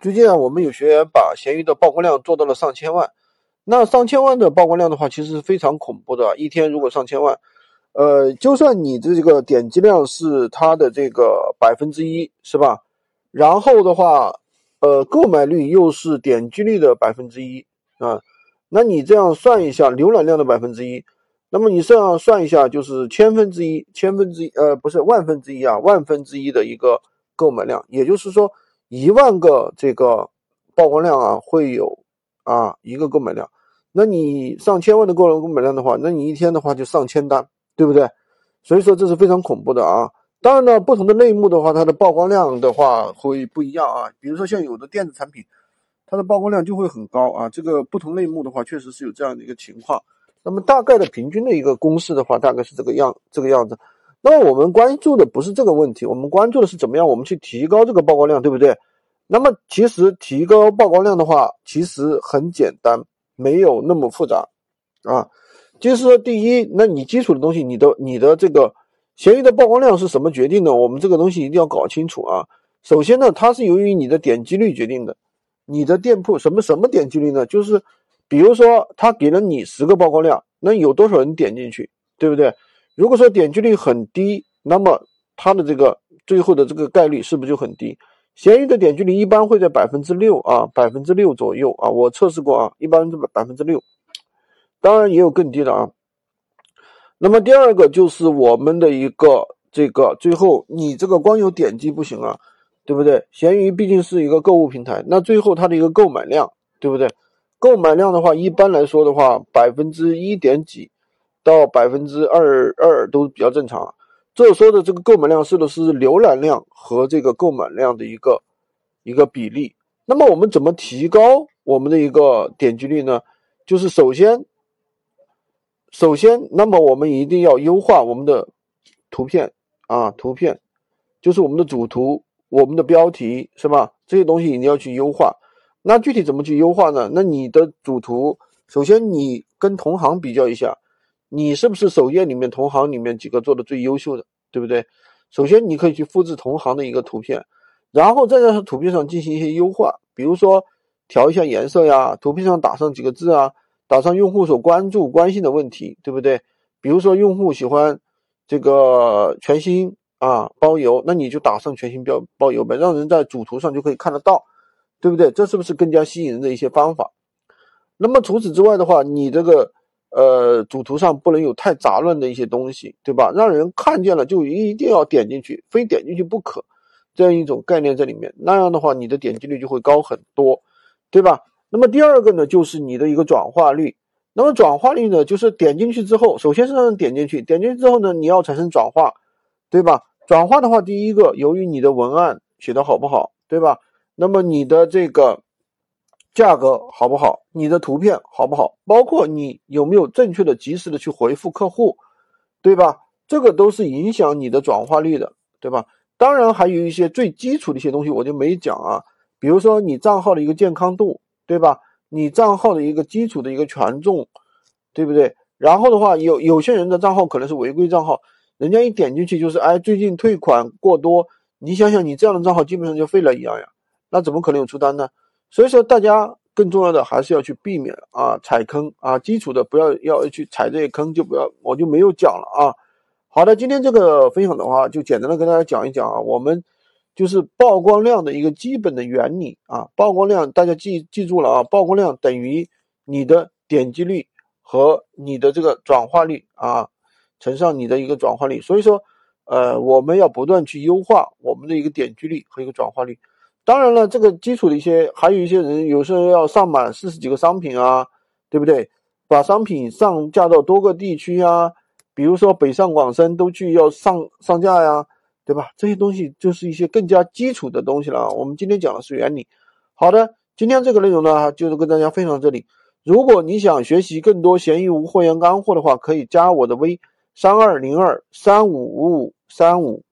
最近啊，我们有学员把闲鱼的曝光量做到了上千万。那上千万的曝光量的话，其实是非常恐怖的。一天如果上千万，呃，就算你这个点击量是它的这个百分之一，是吧？然后的话，呃，购买率又是点击率的百分之一啊。那你这样算一下，浏览量的百分之一，那么你这样算一下，就是千分之一，千分之一，呃，不是万分之一啊，万分之一的一个购买量，也就是说。一万个这个曝光量啊，会有啊一个购买量。那你上千万的购购买量的话，那你一天的话就上千单，对不对？所以说这是非常恐怖的啊。当然呢，不同的类目的话，它的曝光量的话会不一样啊。比如说像有的电子产品，它的曝光量就会很高啊。这个不同类目的话，确实是有这样的一个情况。那么大概的平均的一个公式的话，大概是这个样这个样子。那么我们关注的不是这个问题，我们关注的是怎么样我们去提高这个曝光量，对不对？那么其实提高曝光量的话，其实很简单，没有那么复杂啊。就是说，第一，那你基础的东西，你的你的这个闲鱼的曝光量是什么决定的？我们这个东西一定要搞清楚啊。首先呢，它是由于你的点击率决定的。你的店铺什么什么点击率呢？就是比如说，他给了你十个曝光量，那有多少人点进去，对不对？如果说点击率很低，那么它的这个最后的这个概率是不是就很低？闲鱼的点击率一般会在百分之六啊，百分之六左右啊，我测试过啊，一般是百分之六，当然也有更低的啊。那么第二个就是我们的一个这个最后你这个光有点击不行啊，对不对？闲鱼毕竟是一个购物平台，那最后它的一个购买量，对不对？购买量的话，一般来说的话，百分之一点几。到百分之二二都比较正常。这说的这个购买量是的是浏览量和这个购买量的一个一个比例。那么我们怎么提高我们的一个点击率呢？就是首先，首先，那么我们一定要优化我们的图片啊，图片就是我们的主图、我们的标题是吧？这些东西一定要去优化。那具体怎么去优化呢？那你的主图，首先你跟同行比较一下。你是不是首页里面同行里面几个做的最优秀的，对不对？首先你可以去复制同行的一个图片，然后再在图片上进行一些优化，比如说调一下颜色呀，图片上打上几个字啊，打上用户所关注关心的问题，对不对？比如说用户喜欢这个全新啊包邮，那你就打上全新标包邮呗，让人在主图上就可以看得到，对不对？这是不是更加吸引人的一些方法？那么除此之外的话，你这个。呃，主图上不能有太杂乱的一些东西，对吧？让人看见了就一定要点进去，非点进去不可，这样一种概念在里面。那样的话，你的点击率就会高很多，对吧？那么第二个呢，就是你的一个转化率。那么转化率呢，就是点进去之后，首先是让人点进去，点进去之后呢，你要产生转化，对吧？转化的话，第一个，由于你的文案写的好不好，对吧？那么你的这个。价格好不好？你的图片好不好？包括你有没有正确的、及时的去回复客户，对吧？这个都是影响你的转化率的，对吧？当然还有一些最基础的一些东西我就没讲啊，比如说你账号的一个健康度，对吧？你账号的一个基础的一个权重，对不对？然后的话，有有些人的账号可能是违规账号，人家一点进去就是哎，最近退款过多，你想想你这样的账号基本上就废了一样呀，那怎么可能有出单呢？所以说，大家更重要的还是要去避免啊踩坑啊，基础的不要要去踩这些坑，就不要我就没有讲了啊。好的，今天这个分享的话，就简单的跟大家讲一讲啊，我们就是曝光量的一个基本的原理啊。曝光量大家记记住了啊，曝光量等于你的点击率和你的这个转化率啊，乘上你的一个转化率。所以说，呃，我们要不断去优化我们的一个点击率和一个转化率。当然了，这个基础的一些，还有一些人有时候要上满四十几个商品啊，对不对？把商品上架到多个地区啊，比如说北上广深都去要上上架呀，对吧？这些东西就是一些更加基础的东西了。我们今天讲的是原理。好的，今天这个内容呢，就是跟大家分享这里。如果你想学习更多闲鱼无货源干货的话，可以加我的微三二零二三五五五三五。